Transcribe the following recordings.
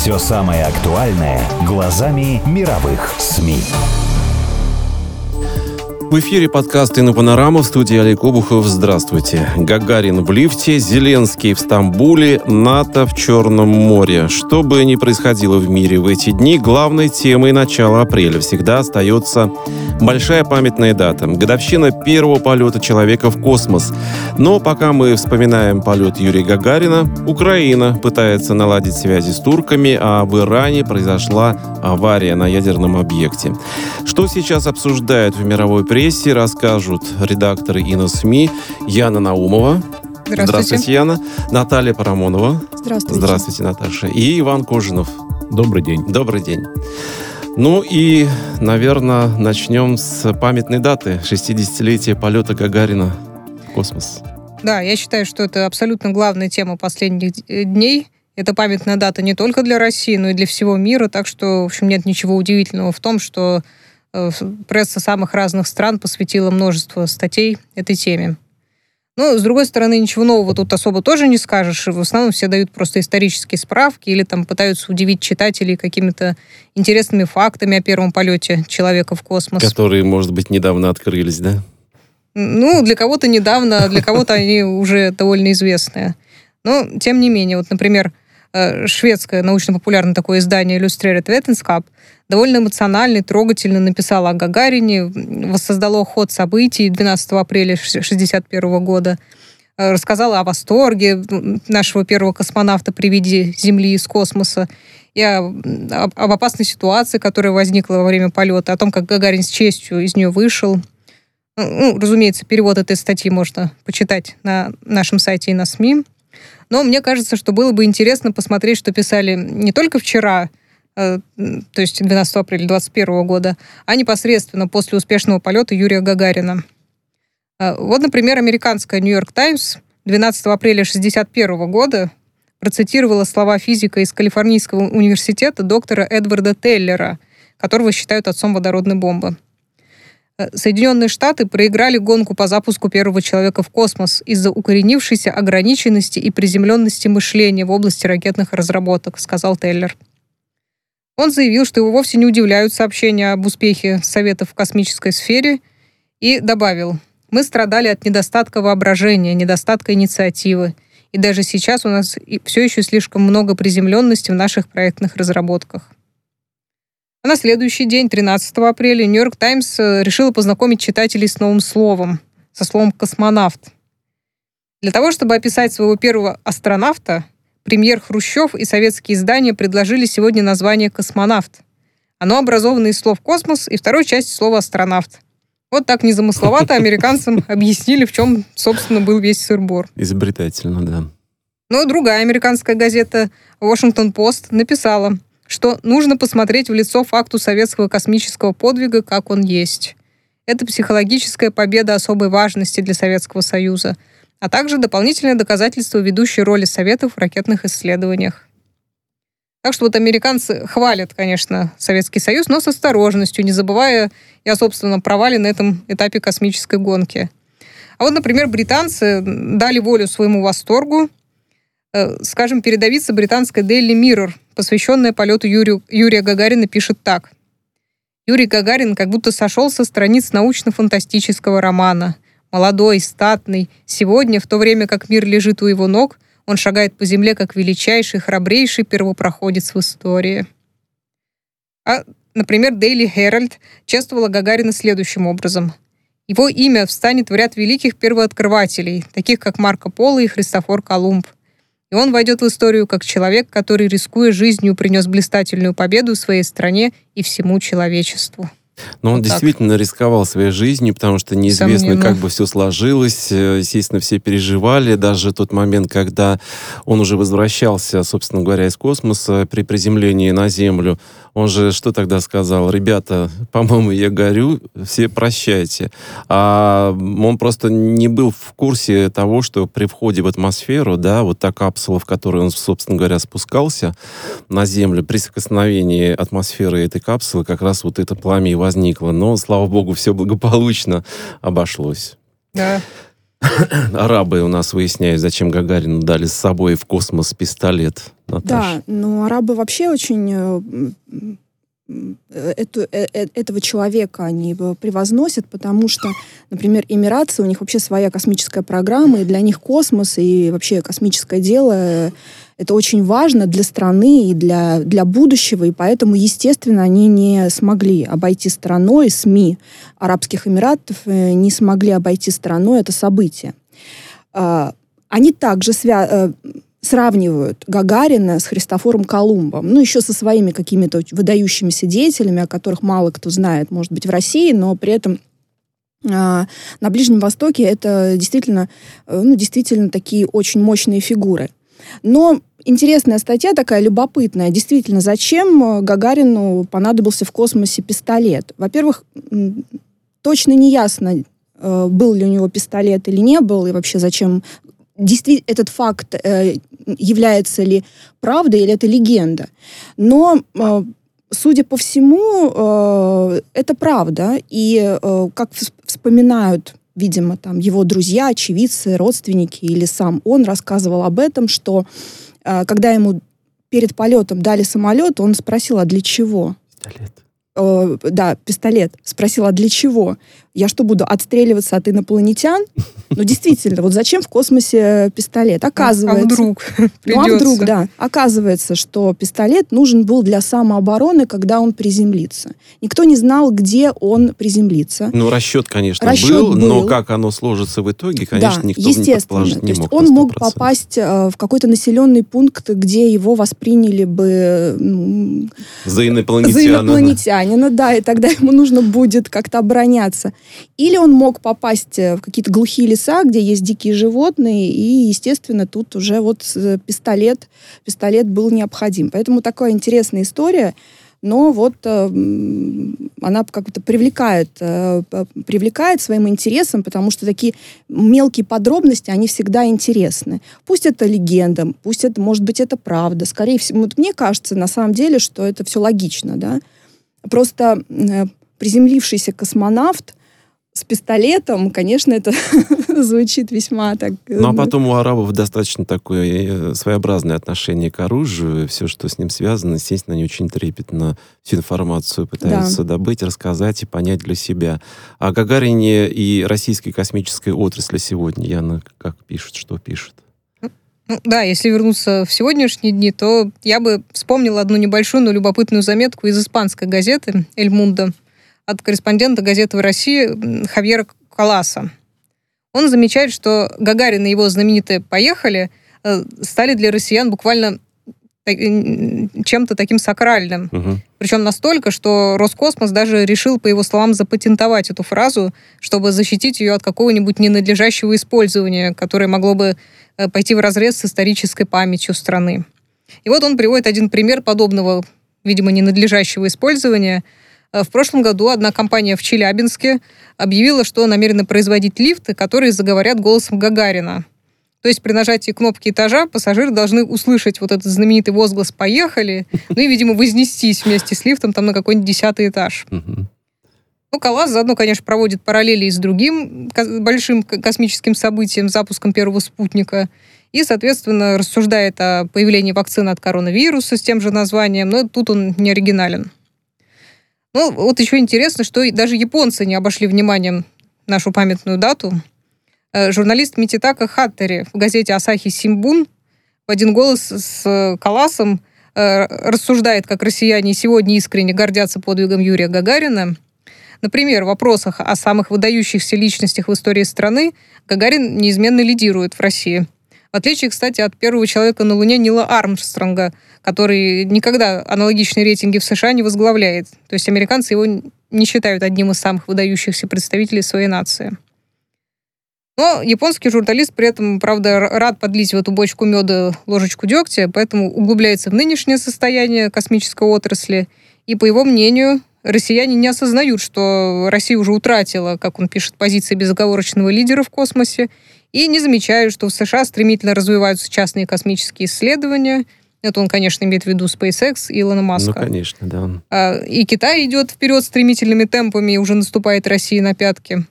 Все самое актуальное глазами мировых СМИ. В эфире подкаст «Инопанорама» в студии Олег Обухов. Здравствуйте. Гагарин в лифте, Зеленский в Стамбуле, НАТО в Черном море. Что бы ни происходило в мире в эти дни, главной темой начала апреля всегда остается большая памятная дата. Годовщина первого полета человека в космос. Но пока мы вспоминаем полет Юрия Гагарина, Украина пытается наладить связи с турками, а в Иране произошла авария на ядерном объекте. Что сейчас обсуждают в мировой прессе, расскажут редакторы ИНОСМИ Яна Наумова. Здравствуйте. Яна. Наталья Парамонова. Здравствуйте. Здравствуйте, Наташа. И Иван Кожинов. Добрый день. Добрый день. Ну и, наверное, начнем с памятной даты 60-летия полета Гагарина в космос. Да, я считаю, что это абсолютно главная тема последних д- дней. Это памятная дата не только для России, но и для всего мира. Так что, в общем, нет ничего удивительного в том, что э, пресса самых разных стран посвятила множество статей этой теме. Ну, с другой стороны, ничего нового тут особо тоже не скажешь. В основном все дают просто исторические справки или там пытаются удивить читателей какими-то интересными фактами о первом полете человека в космос. Которые, может быть, недавно открылись, да? Ну, для кого-то недавно, а для кого-то они уже довольно известные. Но, тем не менее, вот, например, э, шведское научно-популярное такое издание Illustrated Vetenskap довольно эмоционально и трогательно написало о Гагарине, воссоздало ход событий 12 апреля 1961 года, э, рассказала о восторге нашего первого космонавта при виде Земли из космоса, и о- об, опасной ситуации, которая возникла во время полета, о том, как Гагарин с честью из нее вышел. Ну, разумеется, перевод этой статьи можно почитать на нашем сайте и на СМИ. Но мне кажется, что было бы интересно посмотреть, что писали не только вчера, э, то есть 12 апреля 2021 года, а непосредственно после успешного полета Юрия Гагарина. Э, Вот, например, американская «Нью-Йорк Таймс» 12 апреля 1961 года процитировала слова физика из Калифорнийского университета доктора Эдварда Теллера, которого считают отцом водородной бомбы. Э, Соединенные Штаты проиграли гонку по запуску первого человека в космос из-за укоренившейся ограниченности и приземленности мышления в области ракетных разработок, сказал Теллер. Он заявил, что его вовсе не удивляют сообщения об успехе Советов в космической сфере и добавил, мы страдали от недостатка воображения, недостатка инициативы. И даже сейчас у нас все еще слишком много приземленности в наших проектных разработках. А на следующий день, 13 апреля, Нью-Йорк Таймс э, решила познакомить читателей с новым словом, со словом «космонавт». Для того, чтобы описать своего первого астронавта, премьер Хрущев и советские издания предложили сегодня название «космонавт». Оно образовано из слов «космос» и второй части слова «астронавт». Вот так незамысловато американцам объяснили, в чем, собственно, был весь сыр-бор. Изобретательно, да. Но другая американская газета Washington Post написала, что нужно посмотреть в лицо факту советского космического подвига, как он есть. Это психологическая победа особой важности для Советского Союза, а также дополнительное доказательство ведущей роли Советов в ракетных исследованиях. Так что вот американцы хвалят, конечно, Советский Союз, но с осторожностью, не забывая и о собственном провале на этом этапе космической гонки. А вот, например, британцы дали волю своему восторгу, Э, скажем, передовица британской Daily Mirror, посвященная полету Юрию, Юрия Гагарина, пишет так. Юрий Гагарин как будто сошел со страниц научно-фантастического романа. Молодой, статный. Сегодня, в то время как мир лежит у его ног, он шагает по земле как величайший, храбрейший первопроходец в истории. А, например, Daily Herald чествовала Гагарина следующим образом. Его имя встанет в ряд великих первооткрывателей, таких как Марко Поло и Христофор Колумб – и он войдет в историю как человек, который, рискуя жизнью, принес блистательную победу своей стране и всему человечеству. Но он Вот так. действительно рисковал своей жизнью, потому что неизвестно, Несомненно. как бы все сложилось. Э, Естественно, все переживали. Даже тот момент, когда он уже возвращался, собственно говоря, из космоса при приземлении на Землю, Он же что тогда сказал? Ребята, по-моему, я горю, все прощайте. А он просто не был в курсе того, что при входе в атмосферу, да, вот та капсула, в которую он, собственно говоря, спускался на Землю, при соприкосновении атмосферы этой капсулы как раз вот это пламя и возникло. Но, слава богу, все благополучно обошлось. Да. Арабы у нас выясняют, зачем Гагарину дали с собой в космос пистолет. Наташа. Да, но арабы вообще очень э, эту, э, э, этого человека они превозносят, потому что, например, эмиратцы, у них вообще своя космическая программа, и для них космос и вообще космическое дело э, это очень важно для страны и для, для будущего, и поэтому, естественно, они не смогли обойти стороной, СМИ Арабских Эмиратов э, не смогли обойти стороной это событие. А, Они также свя- сравнивают Гагарина с Христофором Колумбом, ну, еще со своими какими-то выдающимися деятелями, о которых мало кто знает, может быть, в России, но при этом а, на Ближнем Востоке это действительно, э, ну, действительно такие очень мощные фигуры. Но интересная статья такая, любопытная. Действительно, зачем э, Гагарину понадобился в космосе пистолет? Во-первых, точно не ясно, э, был ли у него пистолет или не был, и вообще зачем действительно этот факт э, является ли правдой или это легенда. Но, э, судя по всему, э, это правда. И э, как вс- вспоминают, видимо, там его друзья, очевидцы, родственники или сам он рассказывал об этом, что э, когда ему перед полетом дали самолет, он спросил, а для чего? Пистолет. Э, да, пистолет. Спросил, а для чего? Я что, буду отстреливаться от инопланетян? Ну, действительно, вот зачем в космосе пистолет? Оказывается... А вдруг Ну, а придется? вдруг, да. Оказывается, что пистолет нужен был для самообороны, когда он приземлится. Никто не знал, где он приземлится. Ну, расчет, конечно, Расчет был, но был. как оно сложится в итоге, конечно, да, никто естественно. предположить То не есть мог. он мог 100%. попасть э, в какой-то населенный пункт, где его восприняли бы ну, за за инопланетянина. Инопланетянина, да, и тогда ему нужно будет как-то обороняться. Или он мог попасть э, в какие-то глухие леса, где есть дикие животные, и, естественно, тут уже вот э, пистолет, пистолет был необходим. Поэтому такая интересная история, но вот э, она как-то привлекает, э, привлекает своим интересом, потому что такие мелкие подробности, они всегда интересны. Пусть это легенда, пусть это, может быть, это правда. Скорее всего, вот мне кажется, на самом деле, что это все логично, да. Просто э, приземлившийся космонавт с пистолетом, конечно, это звучит весьма так... э, Ну, а потом у арабов достаточно такое э, своеобразное отношение к оружию. Все, что с ним связано, естественно, они очень трепетно всю информацию пытаются добыть, рассказать и понять для себя. О Гагарине и российской космической отрасли сегодня, Яна, как пишут, что пишут? Ну, да, если вернуться в сегодняшние дни, то я бы вспомнила одну небольшую, но любопытную заметку из испанской газеты «Эль Мундо» от корреспондента газеты в России Хавьера Каласа. Он замечает, что Гагарин и его знаменитые «Поехали» э, стали для россиян буквально чем-то таким сакральным. Мгм. Причем настолько, что Роскосмос даже решил, по его словам, запатентовать эту фразу, чтобы защитить ее от какого-нибудь ненадлежащего использования, которое могло бы пойти в разрез с исторической памятью страны. И вот он приводит один пример подобного, видимо, ненадлежащего использования. Э, В прошлом году одна компания в Челябинске объявила, что намерена производить лифты, которые заговорят голосом Гагарина. То есть при нажатии кнопки этажа пассажиры должны услышать вот этот знаменитый возглас «Поехали!» ну и, видимо, вознестись вместе с лифтом там на какой-нибудь десятый этаж. Мгм. Ну, КАЛАС заодно, конечно, проводит параллели и с другим большим космическим событием, запуском первого спутника. И, соответственно, рассуждает о появлении вакцины от коронавируса с тем же названием, но тут он не оригинален. Ну, вот еще интересно, что даже японцы не обошли вниманием нашу памятную дату. Э, Журналист Мититака Хаттери в газете «Асахи Симбун» в один голос с Каласом э, рассуждает, как россияне сегодня искренне гордятся подвигом Юрия Гагарина. Например, в вопросах о самых выдающихся личностях в истории страны Гагарин неизменно лидирует в России. В отличие, кстати, от первого человека на Луне Нила Армстронга, который никогда аналогичные рейтинги в США не возглавляет. То есть американцы его не считают одним из самых выдающихся представителей своей нации. Но японский журналист при этом, правда, рад подлить в эту бочку меда ложечку дегтя, поэтому углубляется в нынешнее состояние космической отрасли И по его мнению, россияне не осознают, что Россия уже утратила, как он пишет, позиции безоговорочного лидера в космосе, и не замечают, что в США стремительно развиваются частные космические исследования. Это он, конечно, имеет в виду SpaceX и Илона Маска. Ну, конечно, да. А, И Китай идет вперед стремительными темпами, и уже наступает России на пятки.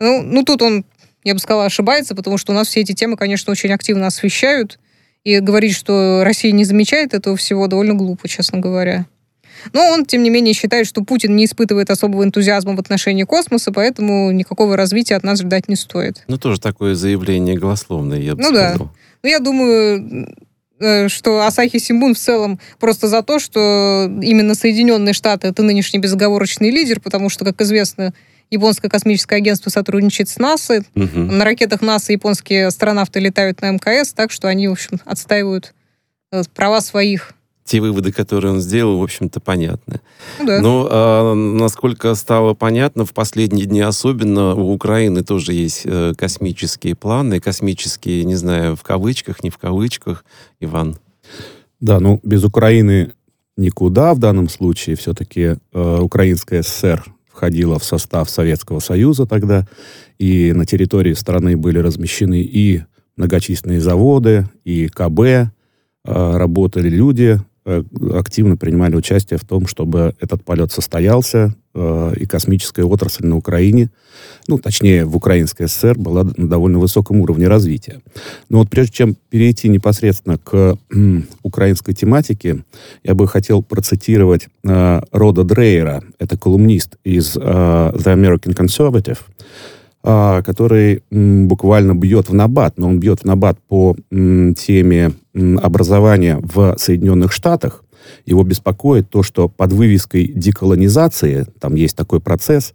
Ну, ну, тут он, я бы сказала, ошибается, потому что у нас все эти темы, конечно, очень активно освещают. И говорить, что Россия не замечает этого всего, довольно глупо, честно говоря. Но он, тем не менее, считает, что Путин не испытывает особого энтузиазма в отношении космоса, поэтому никакого развития от нас ждать не стоит. Ну, тоже такое заявление голословное, я бы Ну да. сказал. Ну, я думаю, э, что Асахи Симбун в целом просто за то, что именно Соединенные Штаты это нынешний безоговорочный лидер, потому что, как известно, японское космическое агентство сотрудничает с НАСА. Мгм. На ракетах НАСА японские астронавты летают на МКС, так что они, в общем, отстаивают э, права своих. Те выводы, которые он сделал, в общем-то, понятны. Ну да. Но а, насколько стало понятно, в последние дни особенно у Украины тоже есть э, космические планы, космические, не знаю, в кавычках, не в кавычках, Иван. Да, ну без Украины никуда в данном случае. Все-таки э, Украинская ССР входила в состав Советского Союза тогда, и на территории страны были размещены и многочисленные заводы, и КБ, э, работали люди, э, активно принимали участие в том, чтобы этот полет состоялся, э, и космическая отрасль на Украине, ну, точнее, в Украинской ССР была на довольно высоком уровне развития. Но вот прежде чем перейти непосредственно к украинской тематике, я бы хотел процитировать э, Рода Дрейера, это колумнист из э, The American Conservative, который м, буквально бьет в набат, но он бьет в набат по теме образования в Соединенных Штатах. Его беспокоит то, что под вывеской деколонизации, там есть такой процесс,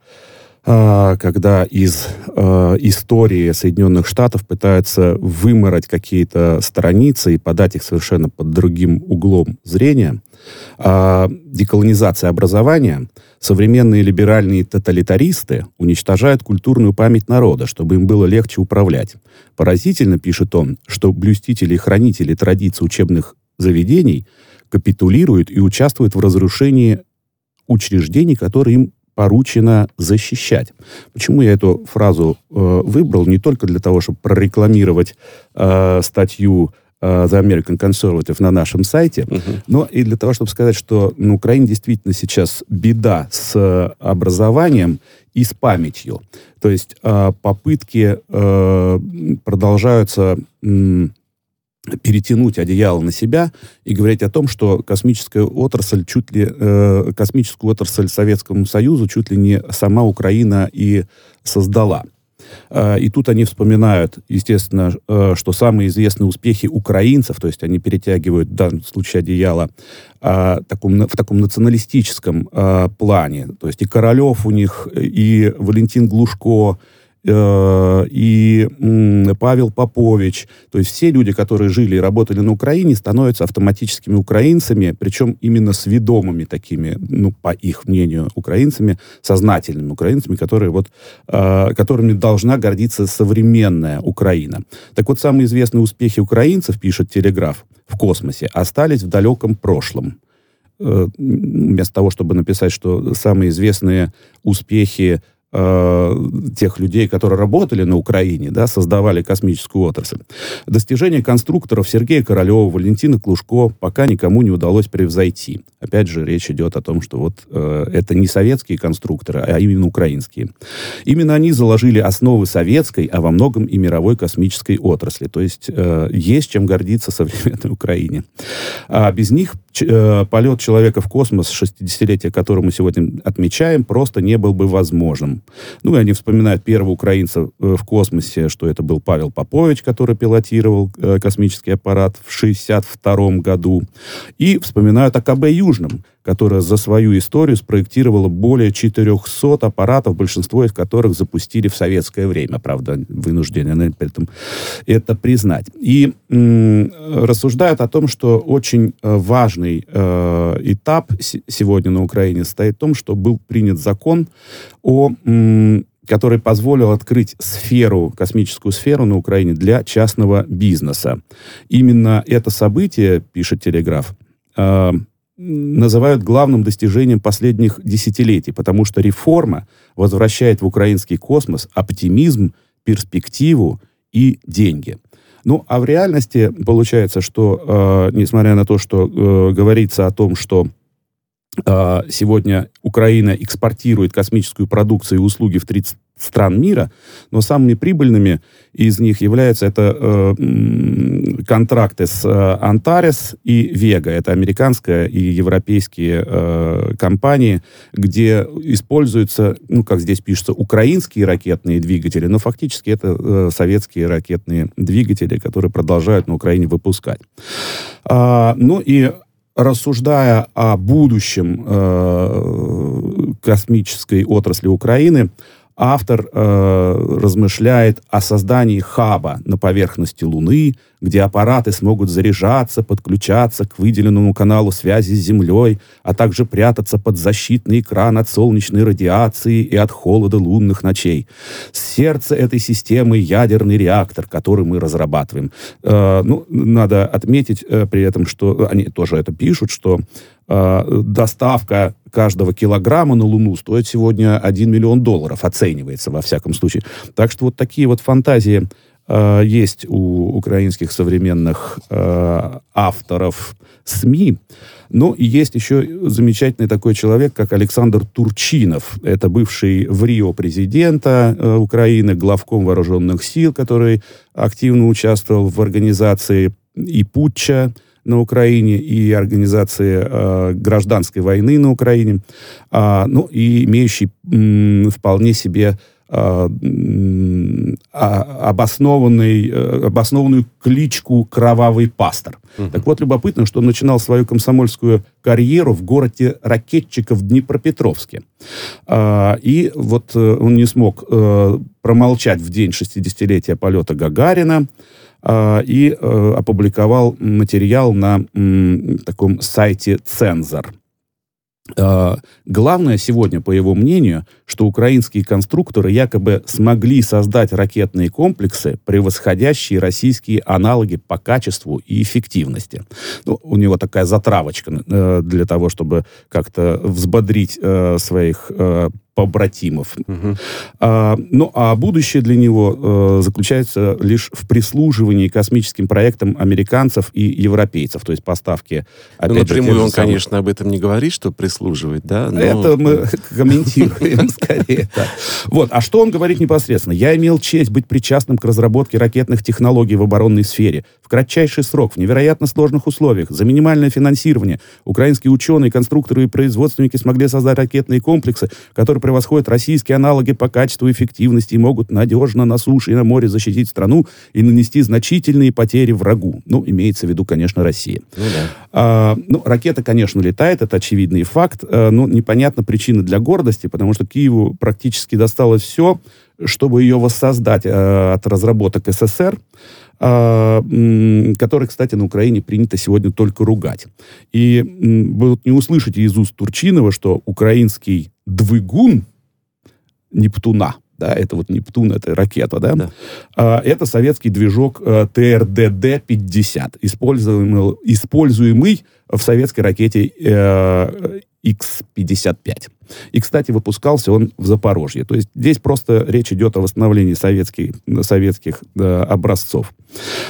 а, когда из э, истории Соединенных Штатов пытаются вымороть какие-то страницы и подать их совершенно под другим углом зрения. А, деколонизация образования, современные либеральные тоталитаристы уничтожают культурную память народа, чтобы им было легче управлять. Поразительно, пишет он, что блюстители и хранители традиций учебных заведений капитулируют и участвуют в разрушении учреждений, которые им поручено защищать. Почему я эту фразу э, выбрал? Не только для того, чтобы прорекламировать э, статью э, The American Conservative на нашем сайте, но и для того, чтобы сказать, что на Украине действительно сейчас беда с образованием и с памятью. То есть э, попытки э, продолжаются перетянуть одеяло на себя и говорить о том, что космическая отрасль чуть ли э, космическую отрасль Советскому Союзу чуть ли не сама Украина и создала. Э, И тут они вспоминают, естественно, э, что самые известные успехи украинцев, то есть они перетягивают в данном случае одеяло таком, в таком националистическом плане. То есть и Королев у них, и Валентин Глушко, э, и м, Павел Попович. То есть все люди, которые жили и работали на Украине, становятся автоматическими украинцами, причем именно сведомыми такими, ну, по их мнению, украинцами, сознательными украинцами, которые вот, э, которыми должна гордиться современная Украина. Так вот, самые известные успехи украинцев, пишет Телеграф, в космосе остались в далеком прошлом. Э, Вместо того, чтобы написать, что самые известные успехи э, тех людей, которые работали на Украине, да, создавали космическую отрасль. Достижения конструкторов Сергея Королева, Валентина Клушко пока никому не удалось превзойти. Опять же, речь идет о том, что вот э, это не советские конструкторы, а именно украинские. Именно они заложили основы советской, а во многом и мировой космической отрасли. То есть э, есть чем гордиться современной Украине. А без них э, полет человека в космос, 60-летие которого мы сегодня отмечаем, просто не был бы возможным. Ну, и они вспоминают первого украинца э, в космосе, что это был Павел Попович, который пилотировал э, космический аппарат в 62 году. И вспоминают о КБ Южном, которая за свою историю спроектировала более 400 аппаратов, большинство из которых запустили в советское время, правда, вынуждены этом это признать. И рассуждают о том, что очень э, важный э, этап сегодня на Украине состоит в том, что был принят закон о который позволил открыть сферу, космическую сферу на Украине для частного бизнеса. Именно это событие, пишет Телеграф, э, называют главным достижением последних десятилетий, потому что реформа возвращает в украинский космос оптимизм, перспективу и деньги. Ну, а в реальности получается, что, э, несмотря на то, что э, говорится о том, что сегодня Украина экспортирует космическую продукцию и услуги в 30 стран мира, но самыми прибыльными из них являются это э, контракты с э, Antares и Vega. Это американская и европейские э, компании, где используются, ну, как здесь пишется, украинские ракетные двигатели, но фактически это э, советские ракетные двигатели, которые продолжают на Украине выпускать. А, ну и рассуждая о будущем э, космической отрасли Украины, автор э, размышляет о создании хаба на поверхности Луны, где аппараты смогут заряжаться, подключаться к выделенному каналу связи с Землей, а также прятаться под защитный экран от солнечной радиации и от холода лунных ночей. Сердце этой системы — ядерный реактор, который мы разрабатываем. Э, ну, надо отметить э, при этом, что они тоже это пишут, что доставка каждого килограмма на Луну стоит сегодня 1 миллион долларов, оценивается во всяком случае. Так что вот такие вот фантазии э, есть у украинских современных э, авторов СМИ. Ну, и есть еще замечательный такой человек, как Александр Турчинов. Это бывший в Рио президента э, Украины, главком вооруженных сил, который активно участвовал в организации и путча, на Украине и организации э, гражданской войны на Украине, э, ну и имеющий м, вполне себе э, обоснованный, э, обоснованную кличку «Кровавый пастор». Угу. Так вот, любопытно, что он начинал свою комсомольскую карьеру в городе ракетчиков Днепропетровске. А, и вот э, он не смог э, промолчать в день 60-летия полета Гагарина, а, и э, опубликовал материал на таком сайте «Цензор». А, главное сегодня, по его мнению, что украинские конструкторы якобы смогли создать ракетные комплексы, превосходящие российские аналоги по качеству и эффективности. Ну, у него такая затравочка э, для того, чтобы как-то взбодрить э, своих побратимов. Угу. А, ну, а будущее для него э, заключается лишь в прислуживании космическим проектам американцев и европейцев, то есть поставки... Опять ну, напрямую же, он, самых... конечно, об этом не говорит, что прислуживает, да? Но... Это мы комментируем скорее. Вот, а что он говорит непосредственно? «Я имел честь быть причастным к разработке ракетных технологий в оборонной сфере. В кратчайший срок, в невероятно сложных условиях, за минимальное финансирование украинские ученые, конструкторы и производственники смогли создать ракетные комплексы, которые превосходят российские аналоги по качеству и эффективности и могут надежно на суше и на море защитить страну и нанести значительные потери врагу. Ну, имеется в виду, конечно, Россия. Ну, да. а, ну ракета, конечно, летает, это очевидный факт, а, но непонятна причина для гордости, потому что Киеву практически досталось все, чтобы ее воссоздать э, от разработок СССР, который, кстати, на Украине принято сегодня только ругать. И вы не услышите из уст Турчинова, что украинский двигун Нептуна, да, это вот Нептун, это ракета, да, да. А, это советский движок а, э, ТРДД-50, используемый, используемый в советской ракете э, X-55. И, кстати, выпускался он в Запорожье. То есть здесь просто речь идет о восстановлении советских, советских э, образцов.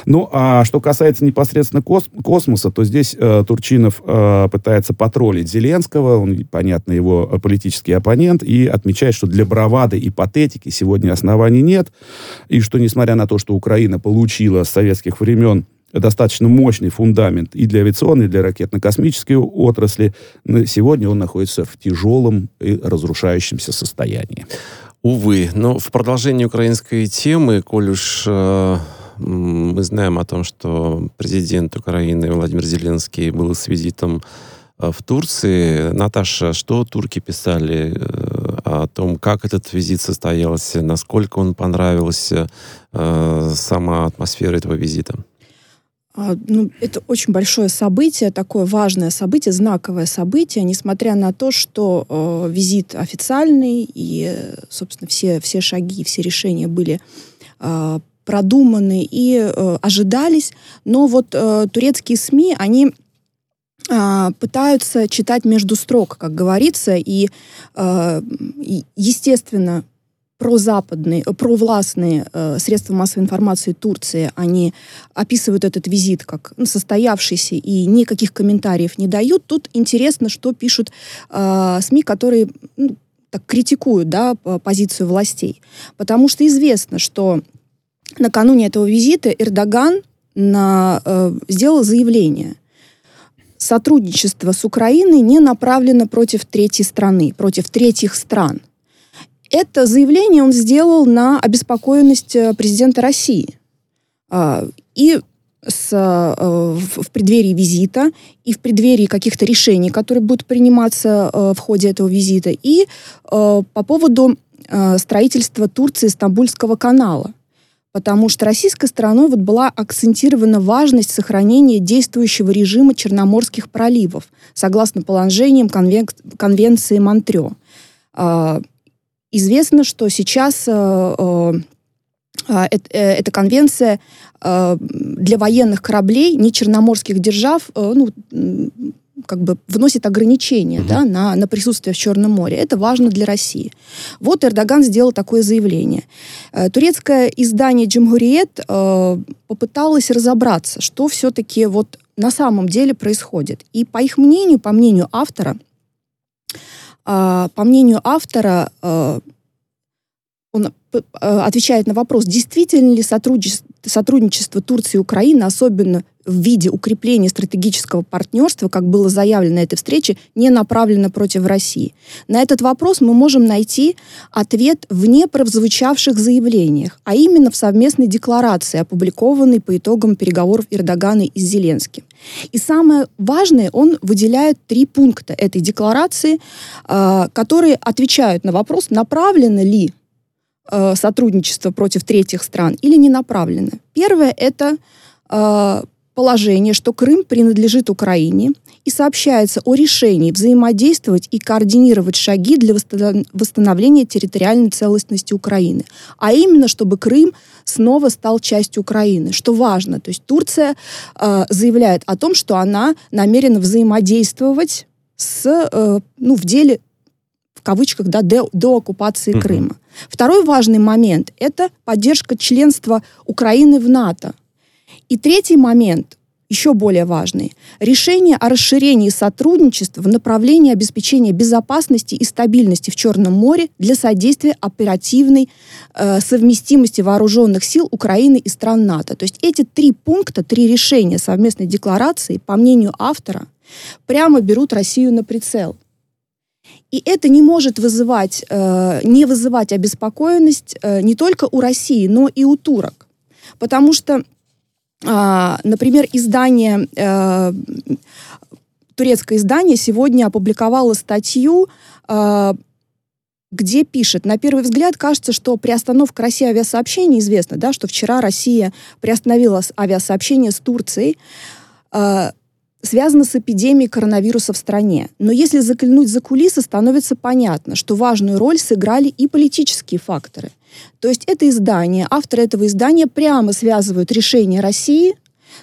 Ну, а что касается непосредственно кос космоса, то здесь э, Турчинов э, пытается потроллить Зеленского, он, понятно, его политический оппонент, и отмечает, что для бравады и патетики сегодня оснований нет, и что, несмотря на то, что Украина получила с советских времен достаточно мощный фундамент и для авиационной, и для ракетно-космической отрасли. Но сегодня он находится в тяжелом и разрушающемся состоянии. Увы, но в продолжении украинской темы, коль уж э, мы знаем о том, что президент Украины Владимир Зеленский был с визитом э, в Турции. Наташа, что турки писали э, о том, как этот визит состоялся, насколько он понравился, э, сама атмосфера этого визита? А, ну, это очень большое событие, такое важное событие, знаковое событие, несмотря на то, что э, визит официальный и, собственно, все, все шаги, все решения были э, продуманы и э, ожидались. Но вот э, турецкие СМИ, они а, пытаются читать между строк, как говорится, и, э, естественно, прозападные, провластные э, средства массовой информации Турции, они описывают этот визит как ну, состоявшийся и никаких комментариев не дают. Тут интересно, что пишут э, СМИ, которые ну, так критикуют да, позицию властей. Потому что известно, что накануне этого визита Эрдоган на, э, сделал заявление – сотрудничество с Украиной не направлено против третьей страны, против третьих стран. Это заявление он сделал на обеспокоенность э, президента России. А, и с, э, в преддверии визита, и в преддверии каких-то решений, которые будут приниматься э, в ходе этого визита, и по поводу строительства Турции Стамбульского канала потому что российской стороной вот была акцентирована важность сохранения действующего режима Черноморских проливов, согласно положениям конвен... Конвенции Монтрё. Э, известно, что сейчас э, э, эта конвенция для военных кораблей не черноморских держав ну, как бы вносит ограничения да, на, на присутствие в Черном море. Это важно для России. Вот Эрдоган сделал такое заявление. Э, турецкое издание «Джимгуриет» э, попыталось разобраться, что все-таки вот на самом деле происходит. И по их мнению, по мнению автора, э, по мнению автора, э, он э, отвечает на вопрос, действительно ли сотрудничество, сотрудничество Турции и Украины, особенно в виде укрепления стратегического партнерства, как было заявлено на этой встрече, не направлено против России. На этот вопрос мы можем найти ответ в непрозвучавших заявлениях, а именно в совместной декларации, опубликованной по итогам переговоров Эрдогана и Зеленским. И самое важное, он выделяет три пункта этой декларации, а, которые отвечают на вопрос, направлено ли э, сотрудничество против третьих стран или не направлено. Первое это э, положение, что Крым принадлежит Украине и сообщается о решении взаимодействовать и координировать шаги для восстановления территориальной целостности Украины. А именно, чтобы Крым снова стал частью Украины, что важно. То есть Турция э, заявляет о том, что она намерена взаимодействовать с, э, ну, в деле кавычках, да, до, до оккупации mm-hmm. Крыма. Второй важный момент – это поддержка членства Украины в НАТО. И третий момент, еще более важный. Решение о расширении сотрудничества в направлении обеспечения безопасности и стабильности в Черном море для содействия оперативной э, совместимости вооруженных сил Украины и стран НАТО. То есть эти три пункта, три решения совместной декларации, по мнению автора, прямо берут Россию на прицел. И это не может вызывать, э, не вызывать обеспокоенность э, не только у России, но и у турок. Потому что, э, например, издание, э, турецкое издание сегодня опубликовало статью, э, где пишет, на первый взгляд кажется, что приостановка России авиасообщений, известно, да, что вчера Россия приостановила авиасообщение с Турцией, э, связано с эпидемией коронавируса в стране. Но если заглянуть за кулисы, становится понятно, что важную роль сыграли и политические факторы. То есть это издание, авторы этого издания прямо связывают решение России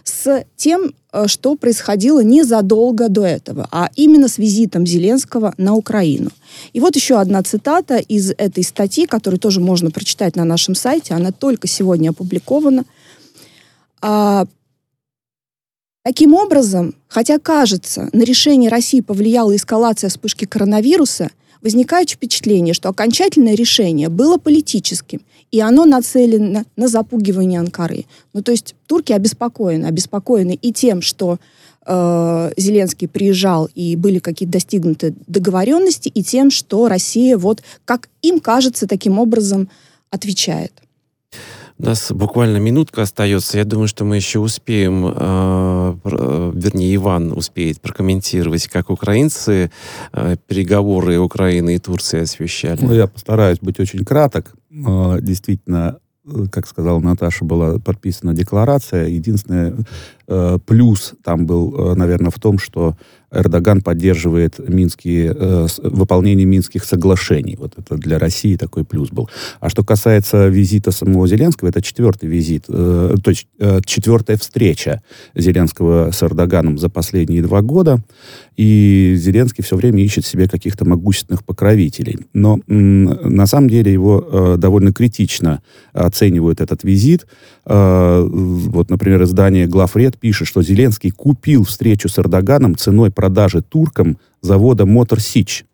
с тем, э, что происходило незадолго до этого, а именно с визитом Зеленского на Украину. И вот еще одна цитата из этой статьи, которую тоже можно прочитать на нашем сайте, она только сегодня опубликована. Таким образом, хотя кажется, на решение России повлияла эскалация вспышки коронавируса, возникает впечатление, что окончательное решение было политическим, и оно нацелено на запугивание Анкары. Ну, то есть турки обеспокоены, обеспокоены и тем, что э, Зеленский приезжал и были какие-то достигнуты договоренности, и тем, что Россия, вот, как им кажется, таким образом отвечает. У нас буквально минутка остается. Я думаю, что мы еще успеем, э, э, вернее, Иван успеет прокомментировать, как украинцы э, переговоры Украины и Турции освещали. Ну, я постараюсь быть очень краток. Э, действительно, как сказала Наташа, была подписана декларация. Единственное, Э, плюс там был, наверное, в том, что Эрдоган поддерживает минские, э, выполнение минских соглашений. Вот это для России такой плюс был. А что касается визита самого Зеленского, это четвертый визит, э, то есть э, четвертая встреча Зеленского с Эрдоганом за последние два года. И Зеленский все время ищет себе каких-то могущественных покровителей. Но на самом деле его э, довольно критично оценивают этот визит. Э, вот, например, издание «Главред» пишет, что Зеленский купил встречу с Эрдоганом ценой продажи туркам завода «Мотор Сич».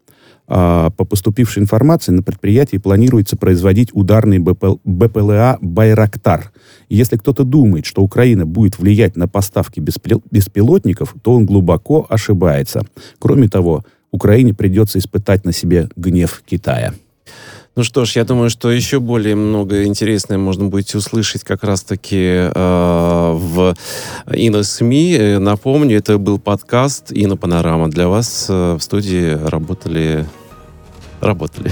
А, по поступившей информации, на предприятии планируется производить ударный БП, БПЛА «Байрактар». Если кто-то думает, что Украина будет влиять на поставки беспилотников, то он глубоко ошибается. Кроме того, Украине придется испытать на себе гнев Китая. Ну что ж, я думаю, что еще более много интересное можно будет услышать как раз-таки э, в СМИ. Напомню, это был подкаст Ино Панорама. Для вас э, в студии работали... Работали.